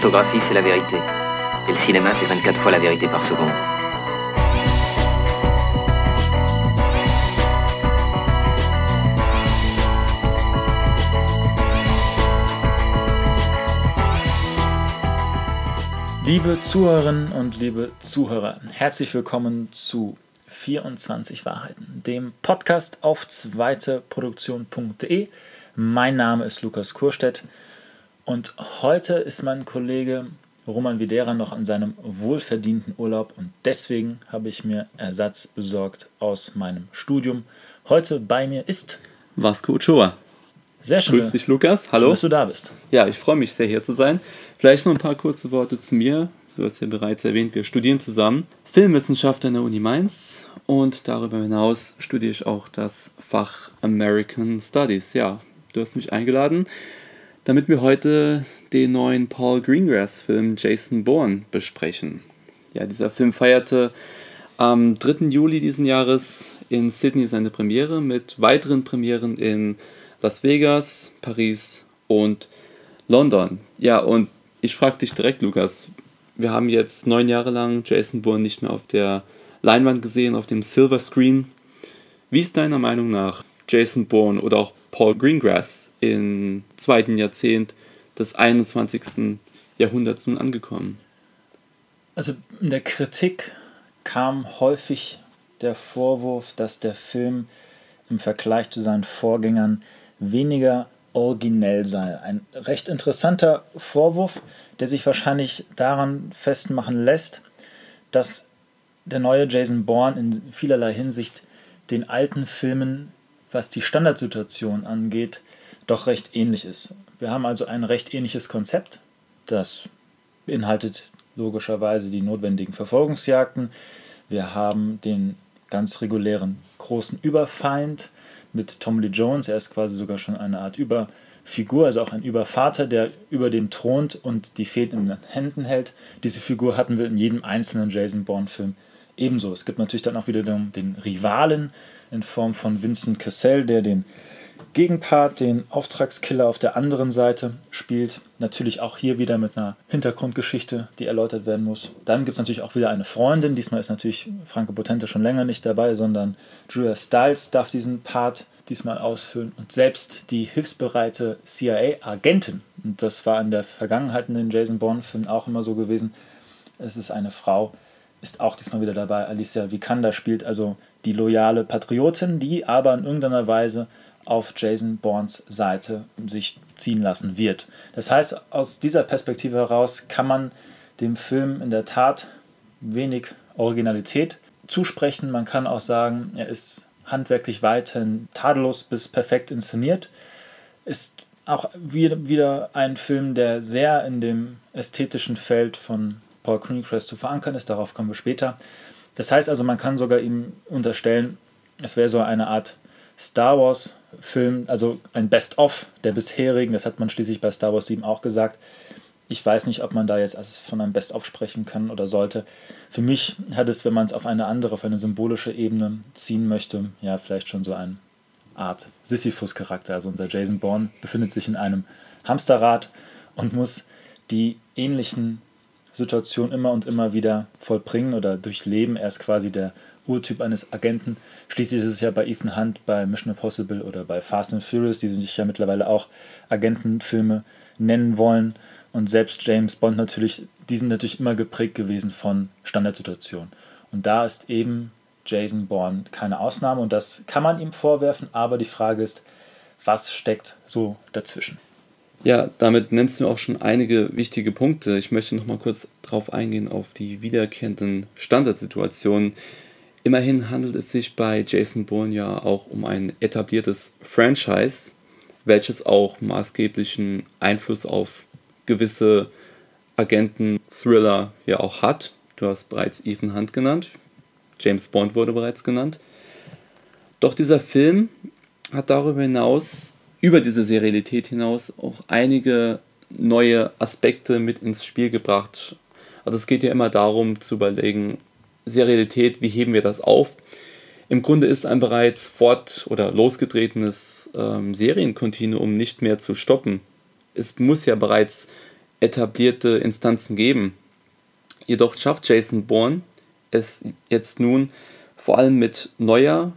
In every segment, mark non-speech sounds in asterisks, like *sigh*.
photographie, c'est la vérité. Et le cinéma fait 24 fois la vérité par seconde. Liebe Zuhörerinnen und liebe Zuhörer, herzlich willkommen zu 24 Wahrheiten, dem Podcast auf zweiteproduktion.de. Mein Name ist Lukas Kurstedt und heute ist mein Kollege Roman Videra noch in seinem wohlverdienten Urlaub und deswegen habe ich mir Ersatz besorgt aus meinem Studium. Heute bei mir ist Vasco Ochoa. Sehr schön. Grüß dich, Lukas. Hallo. Schön, dass du da bist. Ja, ich freue mich sehr, hier zu sein. Vielleicht noch ein paar kurze Worte zu mir. Du hast ja bereits erwähnt, wir studieren zusammen Filmwissenschaft an der Uni Mainz und darüber hinaus studiere ich auch das Fach American Studies. Ja, du hast mich eingeladen, damit wir heute den neuen Paul Greengrass-Film Jason Bourne besprechen. Ja, dieser Film feierte am 3. Juli diesen Jahres in Sydney seine Premiere mit weiteren Premieren in Las Vegas, Paris und London. Ja, und ich frage dich direkt, Lukas. Wir haben jetzt neun Jahre lang Jason Bourne nicht mehr auf der Leinwand gesehen, auf dem Silver Screen. Wie ist deiner Meinung nach Jason Bourne oder auch Paul Greengrass im zweiten Jahrzehnt des 21. Jahrhunderts nun angekommen? Also in der Kritik kam häufig der Vorwurf, dass der Film im Vergleich zu seinen Vorgängern weniger originell sei. Ein recht interessanter Vorwurf, der sich wahrscheinlich daran festmachen lässt, dass der neue Jason Bourne in vielerlei Hinsicht den alten Filmen, was die Standardsituation angeht, doch recht ähnlich ist. Wir haben also ein recht ähnliches Konzept, das beinhaltet logischerweise die notwendigen Verfolgungsjagden. Wir haben den ganz regulären großen Überfeind mit Tom Lee Jones. Er ist quasi sogar schon eine Art Überfigur, also auch ein Übervater, der über dem thront und die Fäden in den Händen hält. Diese Figur hatten wir in jedem einzelnen Jason Bourne-Film ebenso. Es gibt natürlich dann auch wieder den, den Rivalen in Form von Vincent Cassell, der den Gegenpart, den Auftragskiller auf der anderen Seite spielt. Natürlich auch hier wieder mit einer Hintergrundgeschichte, die erläutert werden muss. Dann gibt es natürlich auch wieder eine Freundin. Diesmal ist natürlich Franco Potente schon länger nicht dabei, sondern Julia Stiles darf diesen Part diesmal ausfüllen. Und selbst die hilfsbereite CIA-Agentin, und das war in der Vergangenheit in den Jason Bourne-Filmen auch immer so gewesen, es ist eine Frau, ist auch diesmal wieder dabei. Alicia Vikander spielt also die loyale Patriotin, die aber in irgendeiner Weise auf Jason Bournes Seite sich ziehen lassen wird. Das heißt, aus dieser Perspektive heraus kann man dem Film in der Tat wenig Originalität zusprechen. Man kann auch sagen, er ist handwerklich weiterhin tadellos bis perfekt inszeniert. Ist auch wieder ein Film, der sehr in dem ästhetischen Feld von Paul Greengrass zu verankern ist. Darauf kommen wir später. Das heißt also, man kann sogar ihm unterstellen, es wäre so eine Art Star Wars-Film, also ein Best-of der bisherigen. Das hat man schließlich bei Star Wars 7 auch gesagt. Ich weiß nicht, ob man da jetzt von einem Best-of sprechen kann oder sollte. Für mich hat es, wenn man es auf eine andere, auf eine symbolische Ebene ziehen möchte, ja, vielleicht schon so eine Art Sisyphus-Charakter. Also unser Jason Bourne befindet sich in einem Hamsterrad und muss die ähnlichen Situation immer und immer wieder vollbringen oder durchleben. Er ist quasi der Urtyp eines Agenten. Schließlich ist es ja bei Ethan Hunt, bei Mission Impossible oder bei Fast and Furious, die sich ja mittlerweile auch Agentenfilme nennen wollen. Und selbst James Bond natürlich, die sind natürlich immer geprägt gewesen von Standardsituationen. Und da ist eben Jason Bourne keine Ausnahme und das kann man ihm vorwerfen, aber die Frage ist, was steckt so dazwischen? Ja, damit nennst du auch schon einige wichtige Punkte. Ich möchte noch mal kurz darauf eingehen, auf die wiederkehrenden Standardsituationen. Immerhin handelt es sich bei Jason Bourne ja auch um ein etabliertes Franchise, welches auch maßgeblichen Einfluss auf gewisse Agenten-Thriller ja auch hat. Du hast bereits Ethan Hunt genannt, James Bond wurde bereits genannt. Doch dieser Film hat darüber hinaus über diese Serialität hinaus auch einige neue Aspekte mit ins Spiel gebracht. Also es geht ja immer darum zu überlegen, Serialität, wie heben wir das auf? Im Grunde ist ein bereits fort- oder losgetretenes ähm, Serienkontinuum nicht mehr zu stoppen. Es muss ja bereits etablierte Instanzen geben. Jedoch schafft Jason Bourne es jetzt nun vor allem mit neuer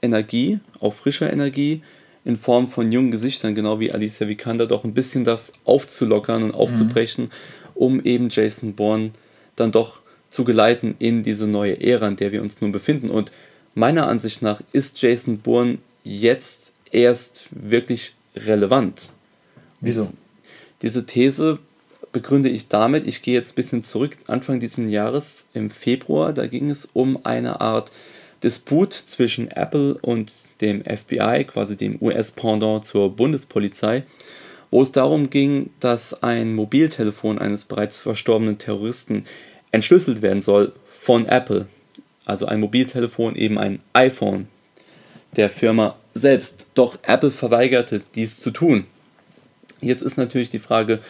Energie, auch frischer Energie, in Form von jungen Gesichtern, genau wie Alicia Vikander, doch ein bisschen das aufzulockern und aufzubrechen, mhm. um eben Jason Bourne dann doch zu geleiten in diese neue Ära, in der wir uns nun befinden. Und meiner Ansicht nach ist Jason Bourne jetzt erst wirklich relevant. Wieso? Diese These begründe ich damit, ich gehe jetzt ein bisschen zurück, Anfang dieses Jahres im Februar, da ging es um eine Art Disput zwischen Apple und dem FBI, quasi dem US-Pendant zur Bundespolizei, wo es darum ging, dass ein Mobiltelefon eines bereits verstorbenen Terroristen entschlüsselt werden soll von Apple. Also ein Mobiltelefon, eben ein iPhone der Firma selbst. Doch Apple verweigerte dies zu tun. Jetzt ist natürlich die Frage,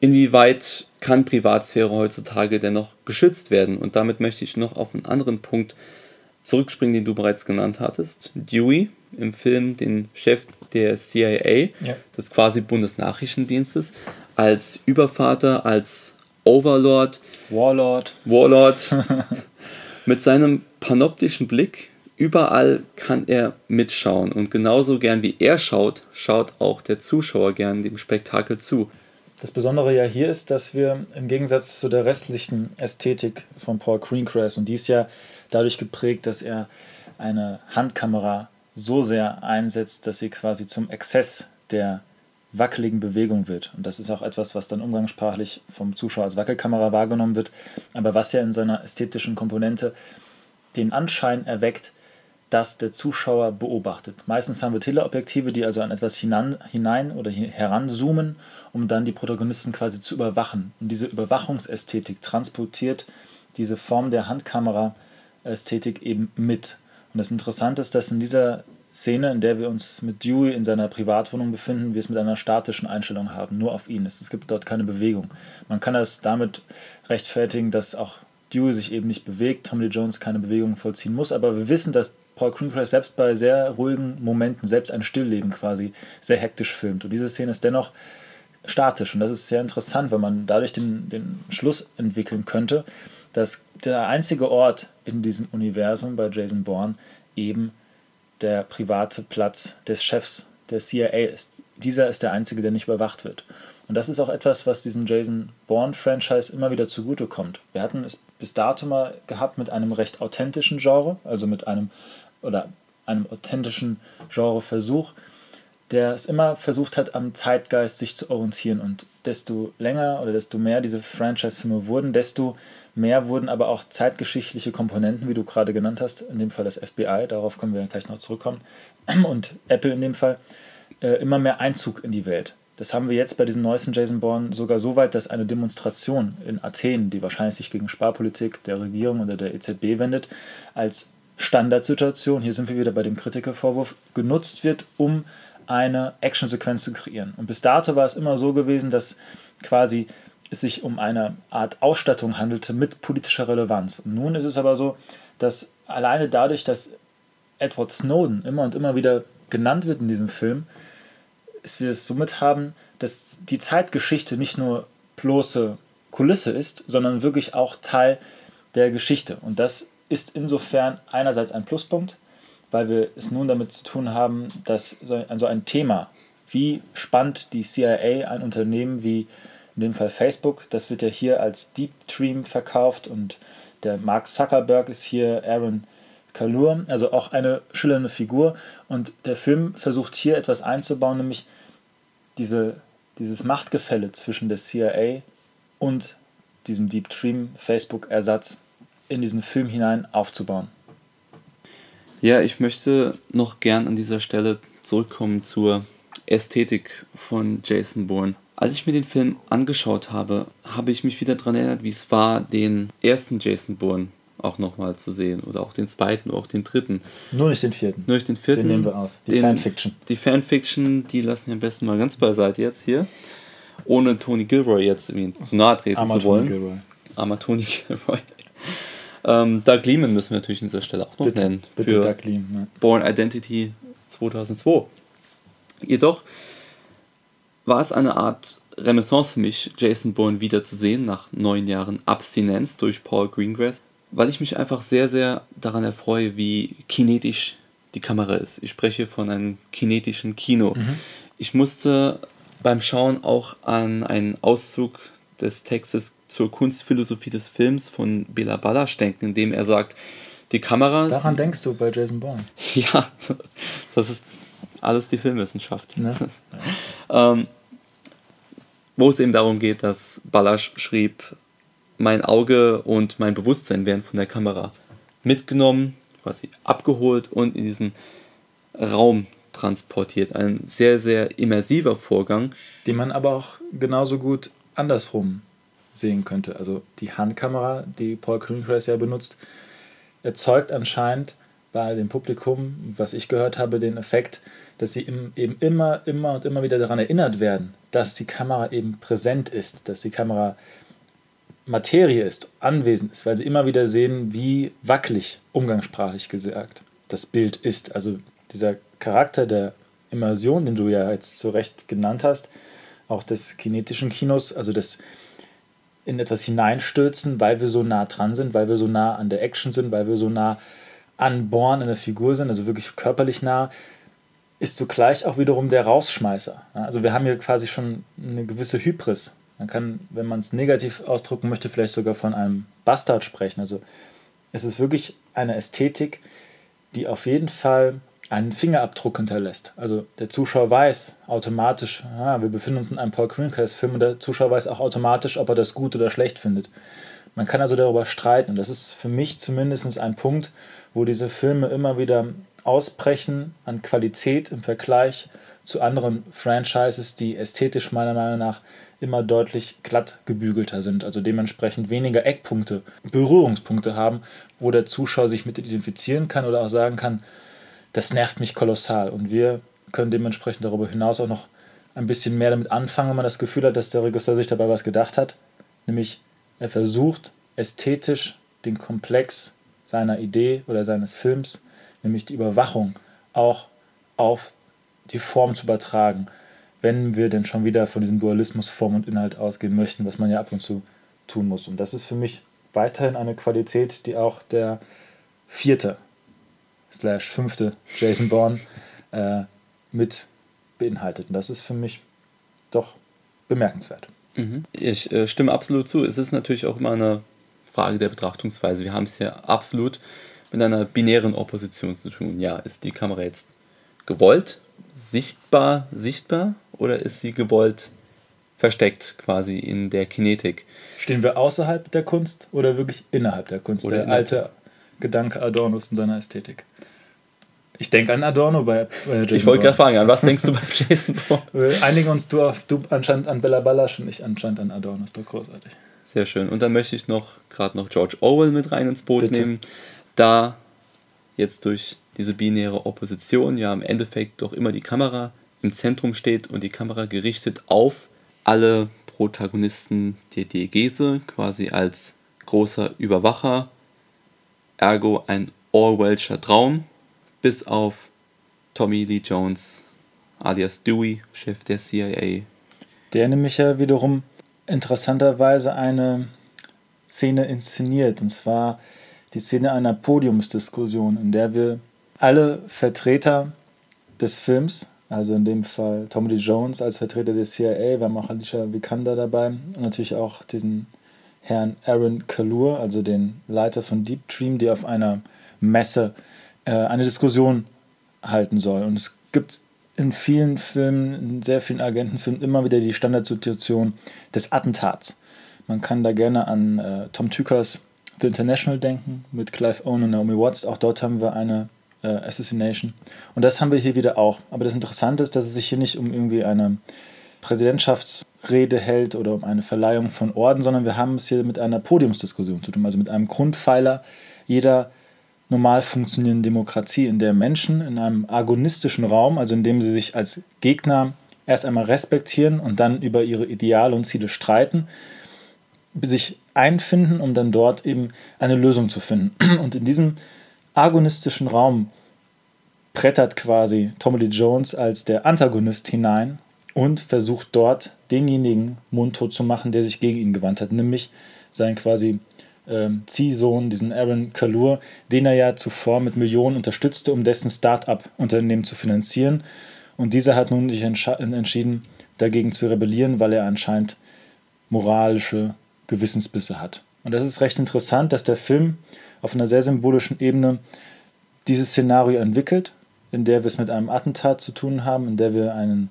inwieweit kann Privatsphäre heutzutage dennoch geschützt werden? Und damit möchte ich noch auf einen anderen Punkt zurückspringen, den du bereits genannt hattest. Dewey im Film, den Chef der CIA, ja. des quasi Bundesnachrichtendienstes, als Übervater, als Overlord, Warlord, Warlord *laughs* mit seinem panoptischen Blick überall kann er mitschauen und genauso gern wie er schaut, schaut auch der Zuschauer gern dem Spektakel zu. Das Besondere ja hier ist, dass wir im Gegensatz zu der restlichen Ästhetik von Paul Greengrass und die ist ja dadurch geprägt, dass er eine Handkamera so sehr einsetzt, dass sie quasi zum Exzess der wackeligen Bewegung wird. Und das ist auch etwas, was dann umgangssprachlich vom Zuschauer als Wackelkamera wahrgenommen wird, aber was ja in seiner ästhetischen Komponente den Anschein erweckt, dass der Zuschauer beobachtet. Meistens haben wir Teleobjektive, die also an etwas hinein, oder heranzoomen, um dann die Protagonisten quasi zu überwachen. Und diese Überwachungsästhetik transportiert diese Form der Handkamera-Ästhetik eben mit. Und das Interessante ist, dass in dieser Szene, in der wir uns mit Dewey in seiner Privatwohnung befinden, wir es mit einer statischen Einstellung haben, nur auf ihn. Es gibt dort keine Bewegung. Man kann das damit rechtfertigen, dass auch Dewey sich eben nicht bewegt, Tommy Jones keine Bewegung vollziehen muss, aber wir wissen, dass Paul Greengrass selbst bei sehr ruhigen Momenten, selbst ein Stillleben quasi, sehr hektisch filmt. Und diese Szene ist dennoch statisch. Und das ist sehr interessant, weil man dadurch den, den Schluss entwickeln könnte, dass der einzige Ort in diesem Universum bei Jason Bourne eben der private Platz des Chefs der CIA ist. Dieser ist der einzige, der nicht überwacht wird. Und das ist auch etwas, was diesem Jason Bourne-Franchise immer wieder zugutekommt. Wir hatten es bis dato mal gehabt mit einem recht authentischen Genre, also mit einem oder einem authentischen Genreversuch, der es immer versucht hat, am Zeitgeist sich zu orientieren. Und desto länger oder desto mehr diese Franchise-Filme wurden, desto mehr wurden aber auch zeitgeschichtliche Komponenten, wie du gerade genannt hast, in dem Fall das FBI, darauf können wir gleich noch zurückkommen, *clears throat* und Apple in dem Fall, äh, immer mehr Einzug in die Welt. Das haben wir jetzt bei diesem neuesten Jason Bourne sogar so weit, dass eine Demonstration in Athen, die wahrscheinlich sich gegen Sparpolitik der Regierung oder der EZB wendet, als Standardsituation, hier sind wir wieder bei dem Kritikervorwurf, genutzt wird, um eine Actionsequenz zu kreieren. Und bis dato war es immer so gewesen, dass quasi es sich um eine Art Ausstattung handelte mit politischer Relevanz. Und nun ist es aber so, dass alleine dadurch, dass Edward Snowden immer und immer wieder genannt wird in diesem Film, ist wir es somit haben, dass die Zeitgeschichte nicht nur bloße Kulisse ist, sondern wirklich auch Teil der Geschichte. Und das ist insofern einerseits ein Pluspunkt, weil wir es nun damit zu tun haben, dass so ein Thema, wie spannt die CIA ein Unternehmen wie in dem Fall Facebook, das wird ja hier als Deep Dream verkauft und der Mark Zuckerberg ist hier Aaron Kalur, also auch eine schillernde Figur. Und der Film versucht hier etwas einzubauen, nämlich diese, dieses Machtgefälle zwischen der CIA und diesem Deep Dream Facebook-Ersatz in diesen Film hinein aufzubauen. Ja, ich möchte noch gern an dieser Stelle zurückkommen zur Ästhetik von Jason Bourne. Als ich mir den Film angeschaut habe, habe ich mich wieder daran erinnert, wie es war, den ersten Jason Bourne auch nochmal zu sehen. Oder auch den zweiten oder auch den dritten. Nur nicht den vierten. Nur nicht den vierten. Den nehmen wir aus. Die den, Fanfiction. Die Fanfiction, die lassen wir am besten mal ganz beiseite jetzt hier. Ohne Tony Gilroy jetzt zu nahe treten Armer zu wollen. Tony Gilroy. Armer Tony *laughs* Gilroy. Ähm, Doug Lehman müssen wir natürlich an dieser Stelle auch noch bitte, nennen. Bitte für Doug Lehman. Ja. Born Identity 2002. Jedoch war es eine Art Renaissance für mich, Jason Bourne wiederzusehen nach neun Jahren Abstinenz durch Paul Greengrass, weil ich mich einfach sehr, sehr daran erfreue, wie kinetisch die Kamera ist. Ich spreche von einem kinetischen Kino. Mhm. Ich musste beim Schauen auch an einen Auszug des Textes zur Kunstphilosophie des Films von Bela Balasch denken, in dem er sagt, die Kamera. Daran denkst du bei Jason Bourne. *laughs* Ja, das ist alles die Filmwissenschaft. Ne? *laughs* ähm, wo es eben darum geht, dass Balasch schrieb, mein Auge und mein Bewusstsein werden von der Kamera mitgenommen, quasi abgeholt und in diesen Raum transportiert. Ein sehr, sehr immersiver Vorgang. Den man aber auch genauso gut andersrum sehen könnte. Also die Handkamera, die Paul Greengrass ja benutzt, erzeugt anscheinend bei dem Publikum, was ich gehört habe, den Effekt, dass sie eben immer, immer und immer wieder daran erinnert werden, dass die Kamera eben präsent ist, dass die Kamera Materie ist, anwesend ist, weil sie immer wieder sehen, wie wackelig, umgangssprachlich gesagt, das Bild ist. Also dieser Charakter der Immersion, den du ja jetzt zu Recht genannt hast, auch des kinetischen Kinos, also das in etwas hineinstürzen, weil wir so nah dran sind, weil wir so nah an der Action sind, weil wir so nah an Born in der Figur sind, also wirklich körperlich nah, ist zugleich auch wiederum der Rausschmeißer. Also wir haben hier quasi schon eine gewisse Hybris. Man kann, wenn man es negativ ausdrücken möchte, vielleicht sogar von einem Bastard sprechen. Also es ist wirklich eine Ästhetik, die auf jeden Fall einen Fingerabdruck hinterlässt. Also der Zuschauer weiß automatisch, ja, wir befinden uns in einem Paul Greengrass-Film und der Zuschauer weiß auch automatisch, ob er das gut oder schlecht findet. Man kann also darüber streiten und das ist für mich zumindest ein Punkt, wo diese Filme immer wieder ausbrechen an Qualität im Vergleich zu anderen Franchises, die ästhetisch meiner Meinung nach immer deutlich glatt gebügelter sind, also dementsprechend weniger Eckpunkte, Berührungspunkte haben, wo der Zuschauer sich mit identifizieren kann oder auch sagen kann, das nervt mich kolossal. Und wir können dementsprechend darüber hinaus auch noch ein bisschen mehr damit anfangen, wenn man das Gefühl hat, dass der Regisseur sich dabei was gedacht hat. Nämlich, er versucht ästhetisch den Komplex seiner Idee oder seines Films nämlich die Überwachung, auch auf die Form zu übertragen, wenn wir denn schon wieder von diesem Dualismus Form und Inhalt ausgehen möchten, was man ja ab und zu tun muss. Und das ist für mich weiterhin eine Qualität, die auch der vierte slash fünfte Jason Bourne äh, mit beinhaltet. Und das ist für mich doch bemerkenswert. Mhm. Ich äh, stimme absolut zu. Es ist natürlich auch immer eine Frage der Betrachtungsweise. Wir haben es ja absolut mit einer binären Opposition zu tun. Ja, ist die Kamera jetzt gewollt, sichtbar, sichtbar oder ist sie gewollt versteckt quasi in der Kinetik? Stehen wir außerhalb der Kunst oder wirklich innerhalb der Kunst? Oder der alte Gedanke Adornos in seiner Ästhetik. Ich denke an Adorno bei, bei Jason Ich wollte gerade fragen, an was denkst du bei *laughs* Jason Bourne? Wir einigen uns du, auf, du anscheinend an Bella Ballasch und ich anscheinend an Adorno. Ist doch großartig. Sehr schön. Und dann möchte ich noch gerade noch George Orwell mit rein ins Boot Bitte. nehmen da jetzt durch diese binäre Opposition ja im Endeffekt doch immer die Kamera im Zentrum steht und die Kamera gerichtet auf alle Protagonisten der Diegese, quasi als großer Überwacher, ergo ein Orwellscher Traum, bis auf Tommy Lee Jones, alias Dewey, Chef der CIA. Der nämlich ja wiederum interessanterweise eine Szene inszeniert, und zwar die Szene einer Podiumsdiskussion, in der wir alle Vertreter des Films, also in dem Fall Tommy Lee Jones als Vertreter der CIA, wir haben auch Alicia Vikander dabei und natürlich auch diesen Herrn Aaron Kalur, also den Leiter von Deep Dream, der auf einer Messe äh, eine Diskussion halten soll. Und es gibt in vielen Filmen, in sehr vielen Agentenfilmen immer wieder die Standardsituation des Attentats. Man kann da gerne an äh, Tom Tykers The International denken, mit Clive Owen und Naomi Watts. Auch dort haben wir eine äh, Assassination. Und das haben wir hier wieder auch. Aber das Interessante ist, dass es sich hier nicht um irgendwie eine Präsidentschaftsrede hält oder um eine Verleihung von Orden, sondern wir haben es hier mit einer Podiumsdiskussion zu tun, also mit einem Grundpfeiler jeder normal funktionierenden Demokratie, in der Menschen in einem agonistischen Raum, also in dem sie sich als Gegner erst einmal respektieren und dann über ihre Ideale und Ziele streiten, sich einfinden, um dann dort eben eine Lösung zu finden. *clears throat* Und in diesem agonistischen Raum brettert quasi Tommy Lee Jones als der Antagonist hinein und versucht dort denjenigen mundtot zu machen, der sich gegen ihn gewandt hat, nämlich sein quasi ähm, Ziehsohn, diesen Aaron Kalur, den er ja zuvor mit Millionen unterstützte, um dessen Start-up-Unternehmen zu finanzieren. Und dieser hat nun sich entschieden, dagegen zu rebellieren, weil er anscheinend moralische Gewissensbisse hat. Und das ist recht interessant, dass der Film auf einer sehr symbolischen Ebene dieses Szenario entwickelt, in der wir es mit einem Attentat zu tun haben, in der wir einen,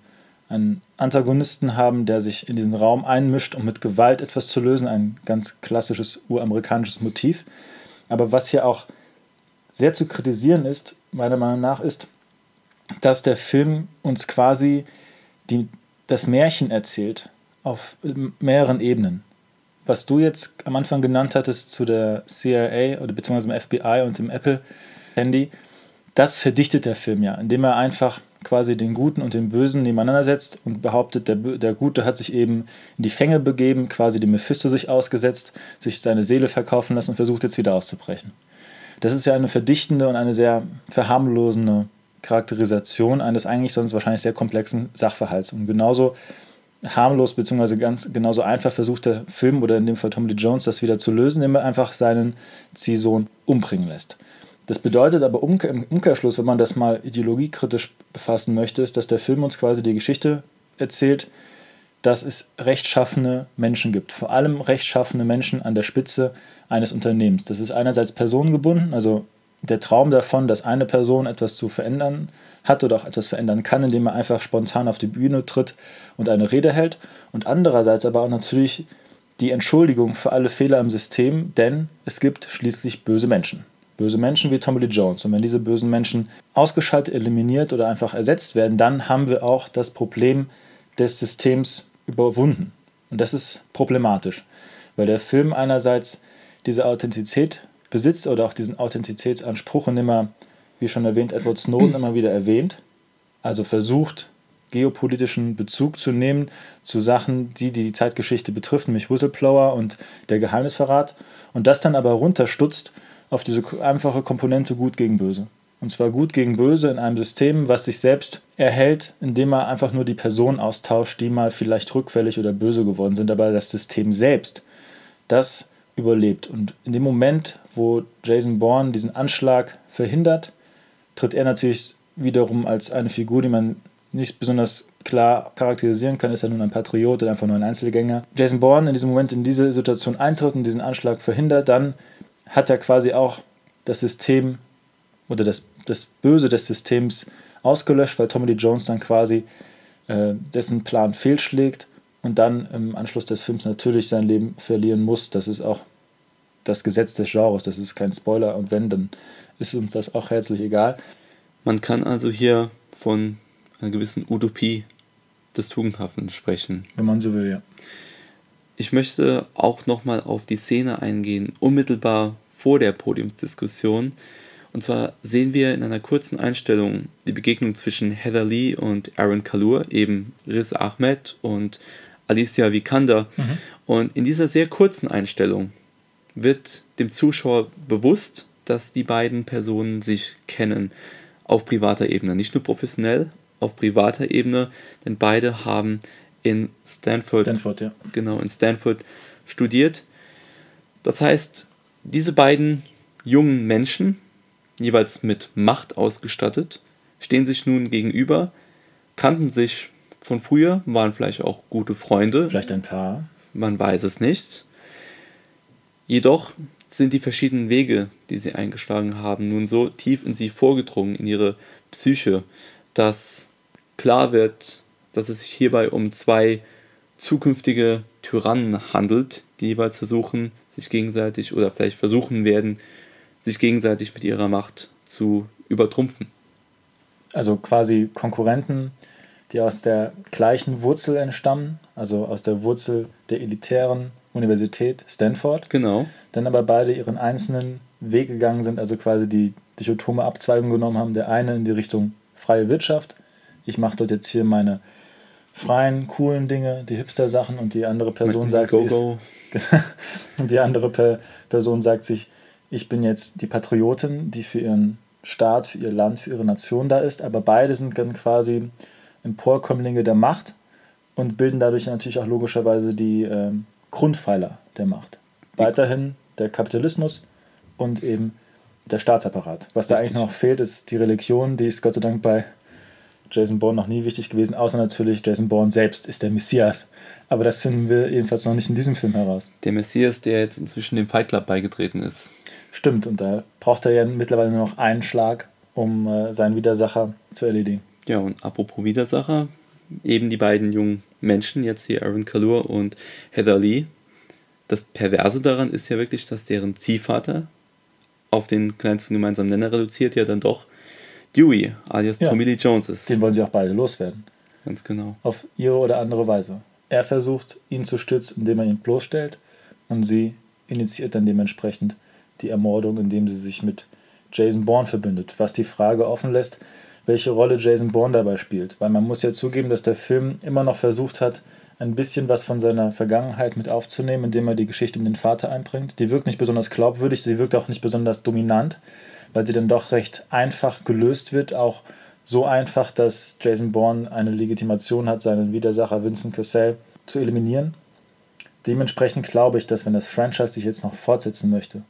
einen Antagonisten haben, der sich in diesen Raum einmischt, um mit Gewalt etwas zu lösen, ein ganz klassisches uramerikanisches Motiv. Aber was hier auch sehr zu kritisieren ist, meiner Meinung nach, ist, dass der Film uns quasi die, das Märchen erzählt auf mehreren Ebenen was du jetzt am Anfang genannt hattest zu der CIA oder beziehungsweise dem FBI und dem Apple-Handy, das verdichtet der Film ja, indem er einfach quasi den Guten und den Bösen nebeneinander setzt und behauptet, der, der Gute hat sich eben in die Fänge begeben, quasi dem Mephisto sich ausgesetzt, sich seine Seele verkaufen lassen und versucht jetzt wieder auszubrechen. Das ist ja eine verdichtende und eine sehr verharmlosende Charakterisation eines eigentlich sonst wahrscheinlich sehr komplexen Sachverhalts. Und genauso harmlos bzw. ganz genauso einfach versucht der Film oder in dem Fall Tommy Jones das wieder zu lösen, indem er einfach seinen Ziehsohn umbringen lässt. Das bedeutet aber im Umkehrschluss, wenn man das mal ideologiekritisch befassen möchte, ist, dass der Film uns quasi die Geschichte erzählt, dass es rechtschaffene Menschen gibt. Vor allem rechtschaffene Menschen an der Spitze eines Unternehmens. Das ist einerseits personengebunden, also der Traum davon, dass eine Person etwas zu verändern hat oder auch etwas verändern kann, indem er einfach spontan auf die Bühne tritt und eine Rede hält. Und andererseits aber auch natürlich die Entschuldigung für alle Fehler im System, denn es gibt schließlich böse Menschen. Böse Menschen wie Tommy Lee Jones. Und wenn diese bösen Menschen ausgeschaltet, eliminiert oder einfach ersetzt werden, dann haben wir auch das Problem des Systems überwunden. Und das ist problematisch, weil der Film einerseits diese Authentizität besitzt oder auch diesen Authentizitätsanspruch, indem er wie schon erwähnt, Edward Snowden immer wieder erwähnt. Also versucht, geopolitischen Bezug zu nehmen zu Sachen, die die Zeitgeschichte betreffen, nämlich Whistleblower und der Geheimnisverrat. Und das dann aber runterstutzt auf diese einfache Komponente Gut gegen Böse. Und zwar Gut gegen Böse in einem System, was sich selbst erhält, indem man einfach nur die Personen austauscht, die mal vielleicht rückfällig oder böse geworden sind. Aber das System selbst, das überlebt. Und in dem Moment, wo Jason Bourne diesen Anschlag verhindert, tritt er natürlich wiederum als eine Figur, die man nicht besonders klar charakterisieren kann. Ist er nun ein Patriot oder einfach nur ein Einzelgänger? Jason Bourne in diesem Moment in diese Situation eintritt und diesen Anschlag verhindert, dann hat er quasi auch das System oder das, das Böse des Systems ausgelöscht, weil Tommy Lee Jones dann quasi äh, dessen Plan fehlschlägt und dann im Anschluss des Films natürlich sein Leben verlieren muss. Das ist auch das Gesetz des Genres, das ist kein Spoiler und wenn, dann ist uns das auch herzlich egal. Man kann also hier von einer gewissen Utopie des Tugendhaften sprechen. Wenn man so will, ja. Ich möchte auch nochmal auf die Szene eingehen, unmittelbar vor der Podiumsdiskussion. Und zwar sehen wir in einer kurzen Einstellung die Begegnung zwischen Heather Lee und Aaron Kalur, eben Riz Ahmed und Alicia Vikander. Mhm. Und in dieser sehr kurzen Einstellung wird dem Zuschauer bewusst, dass die beiden Personen sich kennen auf privater Ebene, nicht nur professionell, auf privater Ebene, denn beide haben in Stanford, Stanford ja. genau in Stanford studiert. Das heißt, diese beiden jungen Menschen, jeweils mit Macht ausgestattet, stehen sich nun gegenüber, kannten sich von früher, waren vielleicht auch gute Freunde. Vielleicht ein Paar. Man weiß es nicht. Jedoch sind die verschiedenen Wege, die sie eingeschlagen haben, nun so tief in sie vorgedrungen, in ihre Psyche, dass klar wird, dass es sich hierbei um zwei zukünftige Tyrannen handelt, die jeweils versuchen, sich gegenseitig oder vielleicht versuchen werden, sich gegenseitig mit ihrer Macht zu übertrumpfen. Also quasi Konkurrenten, die aus der gleichen Wurzel entstammen, also aus der Wurzel der elitären Universität Stanford. Genau. Dann aber beide ihren einzelnen Weg gegangen sind, also quasi die dichotome Abzweigung genommen haben. Der eine in die Richtung freie Wirtschaft. Ich mache dort jetzt hier meine freien, coolen Dinge, die Hipster-Sachen und die andere Person sagt sich. *laughs* und die andere per Person sagt sich, ich bin jetzt die Patriotin, die für ihren Staat, für ihr Land, für ihre Nation da ist, aber beide sind dann quasi Emporkömmlinge der Macht und bilden dadurch natürlich auch logischerweise die ähm, Grundpfeiler der Macht. Weiterhin der Kapitalismus und eben der Staatsapparat. Was da eigentlich noch fehlt, ist die Religion, die ist Gott sei Dank bei Jason Bourne noch nie wichtig gewesen, außer natürlich Jason Bourne selbst ist der Messias. Aber das finden wir jedenfalls noch nicht in diesem Film heraus. Der Messias, der jetzt inzwischen dem Fight Club beigetreten ist. Stimmt, und da braucht er ja mittlerweile nur noch einen Schlag, um äh, seinen Widersacher zu erledigen. Ja, und apropos Widersacher, eben die beiden jungen Menschen, jetzt hier Aaron Kalur und Heather Lee. Das Perverse daran ist ja wirklich, dass deren Ziehvater auf den kleinsten gemeinsamen Nenner reduziert ja dann doch Dewey, alias ja. Tommy Lee Jones ist. Den wollen sie auch beide loswerden. Ganz genau. Auf ihre oder andere Weise. Er versucht, ihn zu stützen, indem er ihn bloßstellt und sie initiiert dann dementsprechend die Ermordung, indem sie sich mit Jason Bourne verbündet, was die Frage offen lässt, welche Rolle Jason Bourne dabei spielt. Weil man muss ja zugeben, dass der Film immer noch versucht hat, ein bisschen was von seiner Vergangenheit mit aufzunehmen, indem er die Geschichte um den Vater einbringt. Die wirkt nicht besonders glaubwürdig, sie wirkt auch nicht besonders dominant, weil sie dann doch recht einfach gelöst wird, auch so einfach, dass Jason Bourne eine Legitimation hat, seinen Widersacher Vincent Cassell zu eliminieren. Dementsprechend glaube ich, dass wenn das Franchise sich jetzt noch fortsetzen möchte,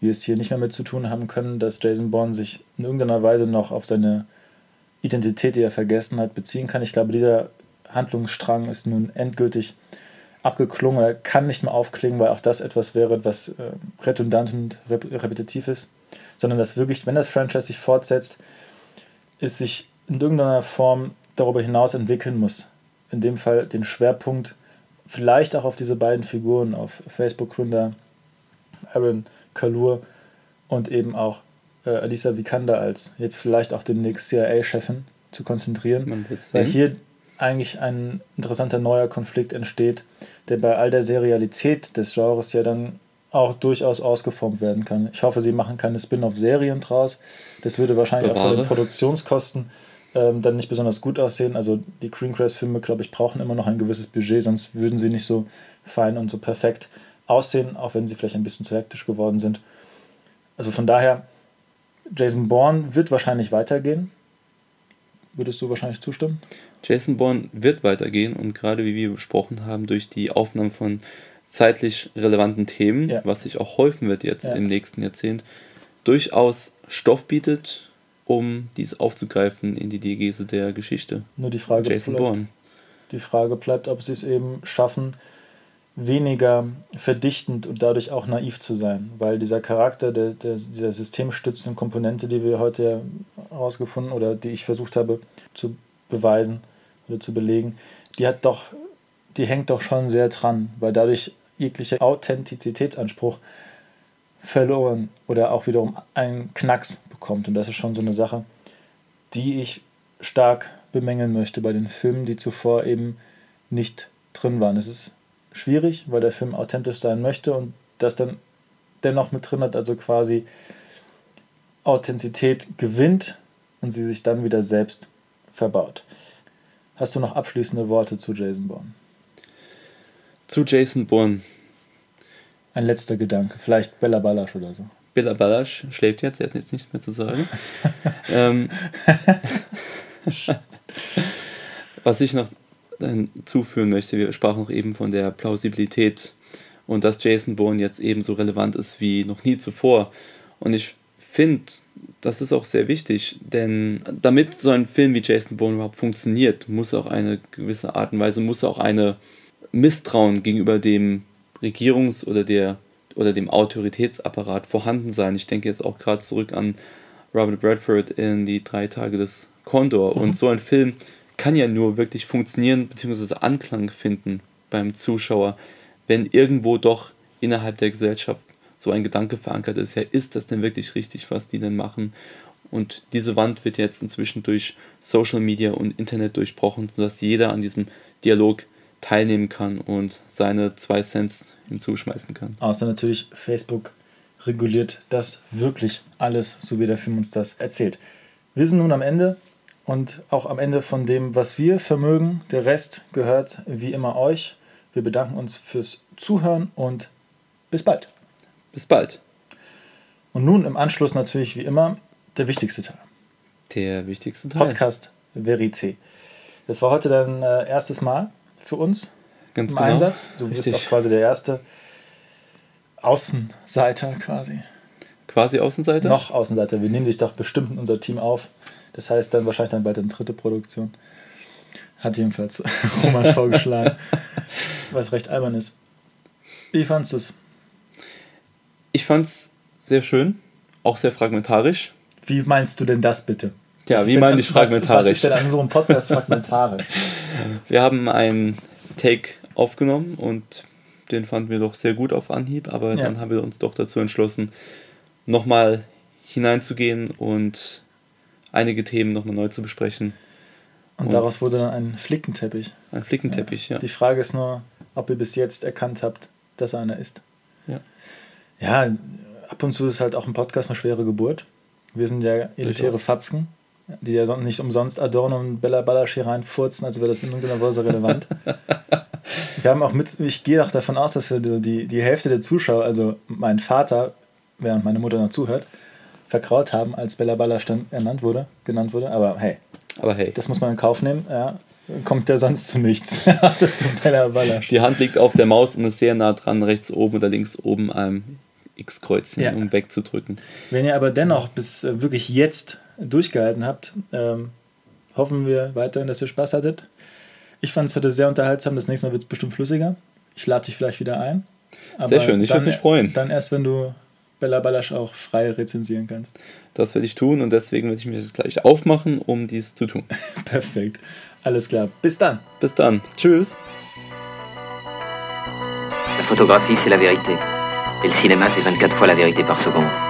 wir es hier nicht mehr mit zu tun haben können, dass Jason Bourne sich in irgendeiner Weise noch auf seine Identität, die er vergessen hat, beziehen kann. Ich glaube, dieser Handlungsstrang ist nun endgültig abgeklungen. Er kann nicht mehr aufklingen, weil auch das etwas wäre, was äh, redundant und rep repetitiv ist. Sondern dass wirklich, wenn das Franchise sich fortsetzt, es sich in irgendeiner Form darüber hinaus entwickeln muss. In dem Fall den Schwerpunkt vielleicht auch auf diese beiden Figuren, auf Facebook-Gründer Aaron Kalur und eben auch äh, Alisa Vikander als jetzt vielleicht auch demnächst CIA-Chefin zu konzentrieren. Weil hier eigentlich ein interessanter neuer Konflikt entsteht, der bei all der Serialität des Genres ja dann auch durchaus ausgeformt werden kann. Ich hoffe, sie machen keine Spin-off-Serien draus. Das würde wahrscheinlich Bewahre. auch von den Produktionskosten ähm, dann nicht besonders gut aussehen. Also die Green Filme, glaube ich, brauchen immer noch ein gewisses Budget, sonst würden sie nicht so fein und so perfekt aussehen, auch wenn sie vielleicht ein bisschen zu hektisch geworden sind. Also von daher, Jason Bourne wird wahrscheinlich weitergehen. Würdest du wahrscheinlich zustimmen? Jason Bourne wird weitergehen und gerade wie wir besprochen haben, durch die Aufnahme von zeitlich relevanten Themen, ja. was sich auch häufen wird jetzt ja. im nächsten Jahrzehnt, durchaus Stoff bietet, um dies aufzugreifen in die Diegese der Geschichte. Nur die Frage Jason bleibt, Bourne. Die Frage bleibt, ob sie es eben schaffen, weniger verdichtend und dadurch auch naiv zu sein, weil dieser Charakter der, der, dieser systemstützenden Komponente, die wir heute herausgefunden oder die ich versucht habe zu beweisen oder zu belegen, die hat doch, die hängt doch schon sehr dran, weil dadurch jeglicher Authentizitätsanspruch verloren oder auch wiederum einen Knacks bekommt. Und das ist schon so eine Sache, die ich stark bemängeln möchte bei den Filmen, die zuvor eben nicht drin waren. Es ist schwierig, weil der Film authentisch sein möchte und das dann dennoch mit drin hat, also quasi Authentizität gewinnt und sie sich dann wieder selbst verbaut. Hast du noch abschließende Worte zu Jason Bourne? Zu Jason Bourne. Ein letzter Gedanke, vielleicht Bella Balasch oder so. Bella Balasch schläft jetzt, er hat jetzt nichts mehr zu sagen. *laughs* ähm, was ich noch hinzufügen möchte, wir sprachen auch eben von der Plausibilität und dass Jason Bourne jetzt ebenso relevant ist wie noch nie zuvor. Und ich finde, das ist auch sehr wichtig, denn damit so ein Film wie Jason Bourne überhaupt funktioniert, muss auch eine gewisse Art und Weise, muss auch eine Misstrauen gegenüber dem Regierungs- oder der oder dem Autoritätsapparat vorhanden sein. Ich denke jetzt auch gerade zurück an Robert Bradford in die drei Tage des Condor. Mhm. Und so ein Film kann ja nur wirklich funktionieren bzw. Anklang finden beim Zuschauer, wenn irgendwo doch innerhalb der Gesellschaft so ein Gedanke verankert ist, ja, ist das denn wirklich richtig, was die denn machen? Und diese Wand wird jetzt inzwischen durch Social Media und Internet durchbrochen, sodass jeder an diesem Dialog teilnehmen kann und seine zwei Cents hinzuschmeißen kann. Außer natürlich Facebook reguliert das wirklich alles, so wie der Film uns das erzählt. Wir sind nun am Ende und auch am Ende von dem, was wir vermögen. Der Rest gehört wie immer euch. Wir bedanken uns fürs Zuhören und bis bald. Bis bald. Und nun im Anschluss natürlich wie immer der wichtigste Teil. Der wichtigste Teil. Podcast Verité. Das war heute dein äh, erstes Mal für uns Ganz im genau. Einsatz. Du bist Richtig. doch quasi der erste Außenseiter quasi. Quasi Außenseiter. Noch Außenseiter. Wir nehmen dich doch bestimmt in unser Team auf. Das heißt dann wahrscheinlich dann bald eine dritte Produktion. Hat jedenfalls *laughs* Roman vorgeschlagen. *laughs* Was recht albern ist. Wie fandst du es? Ich fand's sehr schön, auch sehr fragmentarisch. Wie meinst du denn das bitte? Ja, wie meine ich Was, was fragmentarisch? ist denn an unserem Podcast fragmentarisch? *laughs* Wir haben einen Take aufgenommen und den fanden wir doch sehr gut auf Anhieb, aber Ja. dann haben wir uns doch dazu entschlossen, nochmal hineinzugehen und einige Themen nochmal neu zu besprechen. Und Und- daraus wurde dann ein Flickenteppich. Ein Flickenteppich, ja. Die Frage ist nur, ob ihr bis jetzt erkannt habt, dass er einer ist. Ja. Ja, ab und zu ist halt auch ein Podcast eine schwere Geburt. Wir sind ja elitäre. Fatzken, die ja nicht umsonst Adorno und Bella Ballasch hier reinfurzen, als wäre das in irgendeiner Weise relevant. *laughs* wir haben auch mit, ich gehe auch davon aus, dass wir die, die, Hälfte der Zuschauer, also mein Vater, während meine Mutter noch zuhört, verkraut haben, als Bella Ballasch dann ernannt wurde, genannt wurde. Aber hey, Aber hey, das muss man in Kauf nehmen. Ja, kommt ja sonst zu nichts, *laughs* außer zu Bella Ballasch. die Hand liegt auf der Maus und ist sehr nah dran, rechts oben oder links oben am X-Kreuzchen, Ja. um wegzudrücken. Wenn ihr aber dennoch bis äh, wirklich jetzt durchgehalten habt, ähm, hoffen wir weiterhin, dass ihr Spaß hattet. Ich fand es heute sehr unterhaltsam. Das nächste Mal wird es bestimmt flüssiger. Ich lade dich vielleicht wieder ein. Sehr schön, ich würde mich freuen. Dann erst, wenn du Bella Ballasch auch frei rezensieren kannst. Das werde ich tun und deswegen werde ich mich jetzt gleich aufmachen, um dies zu tun. *laughs* Perfekt. Alles klar. Bis dann. Bis dann. Tschüss. La photographie, c'est la vérité. Et le cinéma, c'est 24 fois la vérité par seconde.